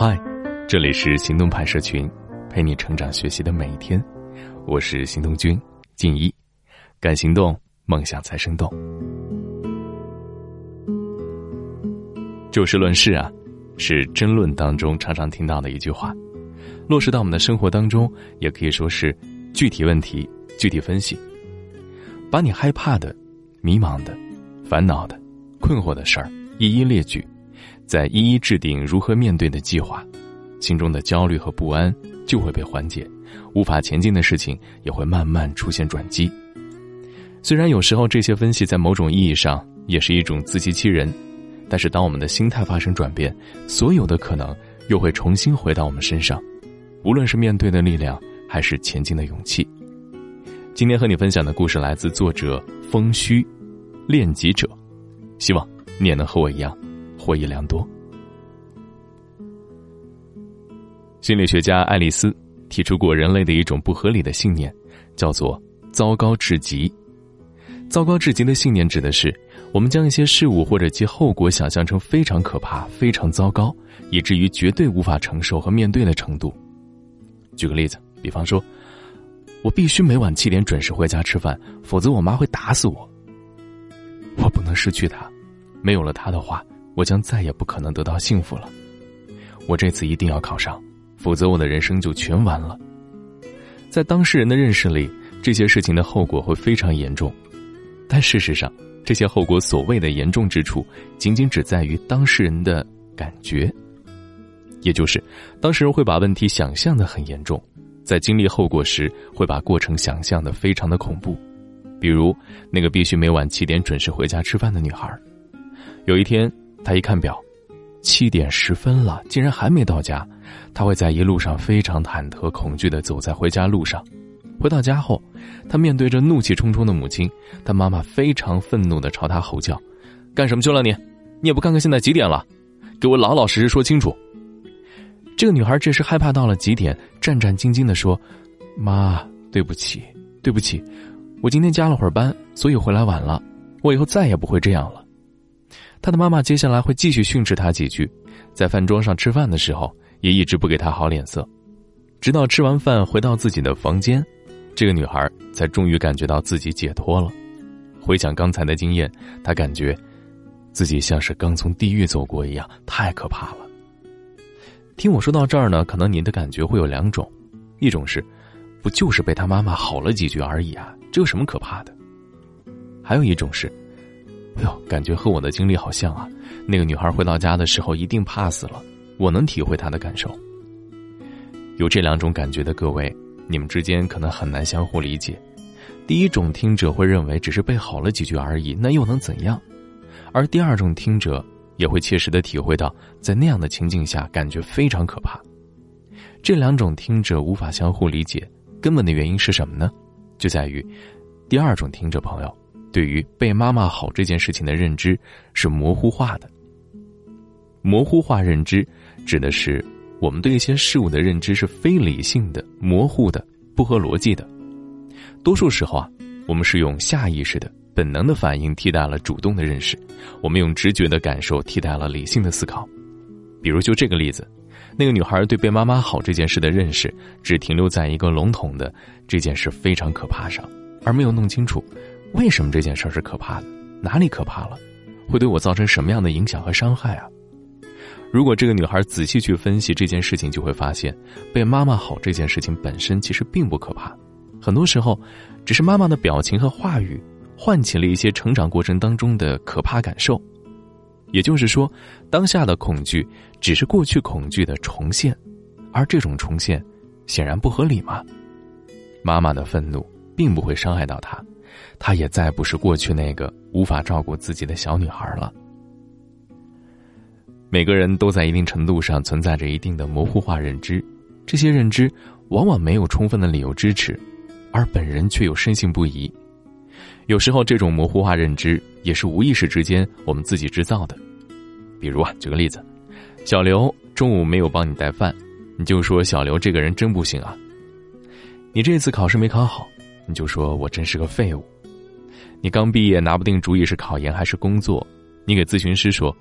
嗨，这里是行动派社群，陪你成长学习的每一天。我是行动君静一，敢行动，梦想才生动。就事论事啊，是争论当中常常听到的一句话，落实到我们的生活当中，也可以说是具体问题具体分析。把你害怕的、迷茫的、烦恼的、困惑的事儿一一列举，再一一制定如何面对的计划，心中的焦虑和不安就会被缓解，无法前进的事情也会慢慢出现转机。虽然有时候这些分析在某种意义上也是一种自欺欺人，但是当我们的心态发生转变，所有的可能又会重新回到我们身上，无论是面对的力量，还是前进的勇气。今天和你分享的故事来自作者风虚，练己者，希望你也能和我一样获益良多。心理学家爱丽丝提出过人类的一种不合理的信念，叫做“糟糕至极”。糟糕至极的信念指的是我们将一些事物或者其后果想象成非常可怕、非常糟糕，以至于绝对无法承受和面对的程度。举个例子，比方说。我必须每晚七点准时回家吃饭，否则我妈会打死我。我不能失去他，没有了他的话，我将再也不可能得到幸福了。我这次一定要考上，否则我的人生就全完了。在当事人的认识里，这些事情的后果会非常严重，但事实上，这些后果所谓的严重之处，仅仅只在于当事人的感觉，也就是当事人会把问题想象的很严重。在经历后果时，会把过程想象的非常的恐怖，比如那个必须每晚七点准时回家吃饭的女孩。有一天，她一看表，七点十分了，竟然还没到家，她会在一路上非常忐忑恐惧的走在回家路上。回到家后，她面对着怒气冲冲的母亲，她妈妈非常愤怒的朝她吼叫：“干什么去了你？你也不看看现在几点了？给我老老实实说清楚！”这个女孩这时害怕到了极点，战战兢兢地说：“妈，对不起，对不起，我今天加了会儿班，所以回来晚了。我以后再也不会这样了。”他的妈妈接下来会继续训斥他几句，在饭桌上吃饭的时候也一直不给他好脸色，直到吃完饭回到自己的房间，这个女孩才终于感觉到自己解脱了。回想刚才的经验，她感觉自己像是刚从地狱走过一样，太可怕了。听我说到这儿呢，可能您的感觉会有两种，一种是，不就是被他妈妈吼了几句而已啊，这有什么可怕的？还有一种是，哎呦，感觉和我的经历好像啊，那个女孩回到家的时候一定怕死了，我能体会她的感受。有这两种感觉的各位，你们之间可能很难相互理解。第一种听者会认为只是被吼了几句而已，那又能怎样？而第二种听者。也会切实的体会到，在那样的情境下，感觉非常可怕。这两种听者无法相互理解，根本的原因是什么呢？就在于，第二种听者朋友对于被妈妈好这件事情的认知是模糊化的。模糊化认知指的是我们对一些事物的认知是非理性的、模糊的、不合逻辑的。多数时候啊，我们是用下意识的。本能的反应替代了主动的认识，我们用直觉的感受替代了理性的思考。比如就这个例子，那个女孩对被妈妈好这件事的认识，只停留在一个笼统的这件事非常可怕上，而没有弄清楚为什么这件事是可怕的，哪里可怕了，会对我造成什么样的影响和伤害啊？如果这个女孩仔细去分析这件事情，就会发现，被妈妈好这件事情本身其实并不可怕，很多时候，只是妈妈的表情和话语。唤起了一些成长过程当中的可怕感受，也就是说，当下的恐惧只是过去恐惧的重现，而这种重现显然不合理嘛。妈妈的愤怒并不会伤害到她，她也再不是过去那个无法照顾自己的小女孩了。每个人都在一定程度上存在着一定的模糊化认知，这些认知往往没有充分的理由支持，而本人却又深信不疑。有时候，这种模糊化认知也是无意识之间我们自己制造的。比如啊，举个例子，小刘中午没有帮你带饭，你就说小刘这个人真不行啊。你这次考试没考好，你就说我真是个废物。你刚毕业拿不定主意是考研还是工作，你给咨询师说，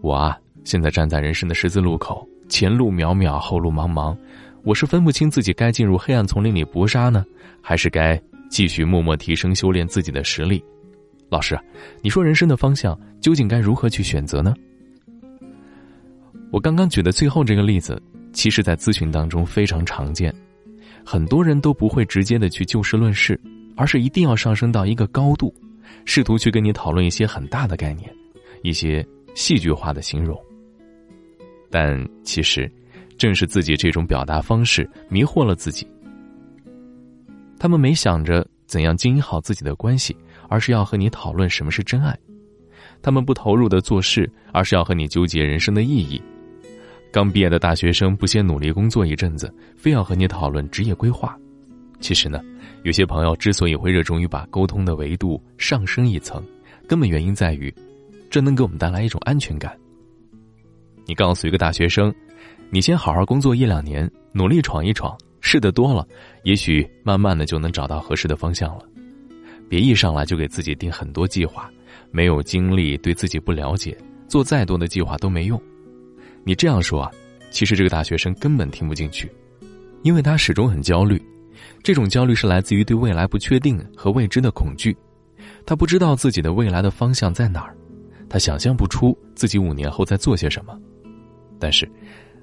我啊现在站在人生的十字路口，前路渺渺，后路茫茫，我是分不清自己该进入黑暗丛林里搏杀呢，还是该继续默默提升修炼自己的实力？老师，你说人生的方向究竟该如何去选择呢？我刚刚举的最后这个例子，其实在咨询当中非常常见，很多人都不会直接的去就事论事，而是一定要上升到一个高度，试图去跟你讨论一些很大的概念，一些戏剧化的形容。但其实，正是自己这种表达方式迷惑了自己。他们没想着怎样经营好自己的关系，而是要和你讨论什么是真爱；他们不投入的做事，而是要和你纠结人生的意义；刚毕业的大学生不先努力工作一阵子，非要和你讨论职业规划。其实呢，有些朋友之所以会热衷于把沟通的维度上升一层，根本原因在于，这能给我们带来一种安全感。你告诉一个大学生，你先好好工作一两年，努力闯一闯，试的多了，也许慢慢的就能找到合适的方向了。别一上来就给自己定很多计划，没有经历，对自己不了解，做再多的计划都没用。你这样说啊，其实这个大学生根本听不进去，因为他始终很焦虑，这种焦虑是来自于对未来不确定和未知的恐惧，他不知道自己的未来的方向在哪儿，他想象不出自己五年后在做些什么。但是，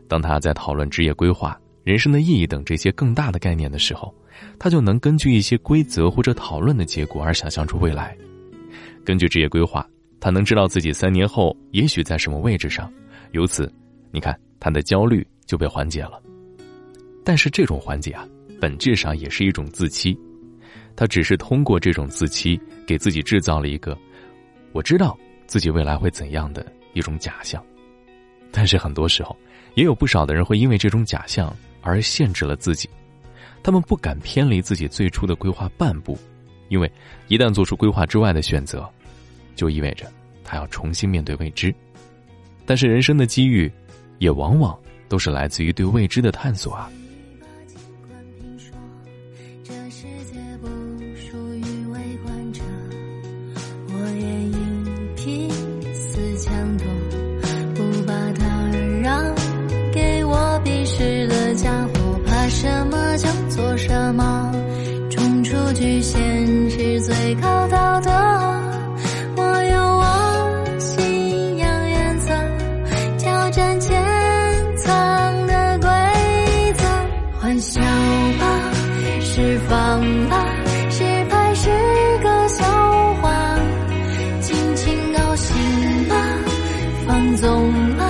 当他在讨论职业规划、人生的意义等这些更大的概念的时候，他就能根据一些规则或者讨论的结果而想象出未来。根据职业规划，他能知道自己三年后也许在什么位置上，由此，你看他的焦虑就被缓解了。但是这种缓解啊，本质上也是一种自欺，他只是通过这种自欺，给自己制造了一个我知道自己未来会怎样的一种假象。但是很多时候，也有不少的人会因为这种假象而限制了自己，他们不敢偏离自己最初的规划半步，因为一旦做出规划之外的选择，就意味着他要重新面对未知。但是人生的机遇，也往往都是来自于对未知的探索啊。纵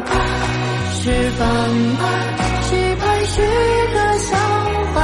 吧，释放吧，失败是个笑话，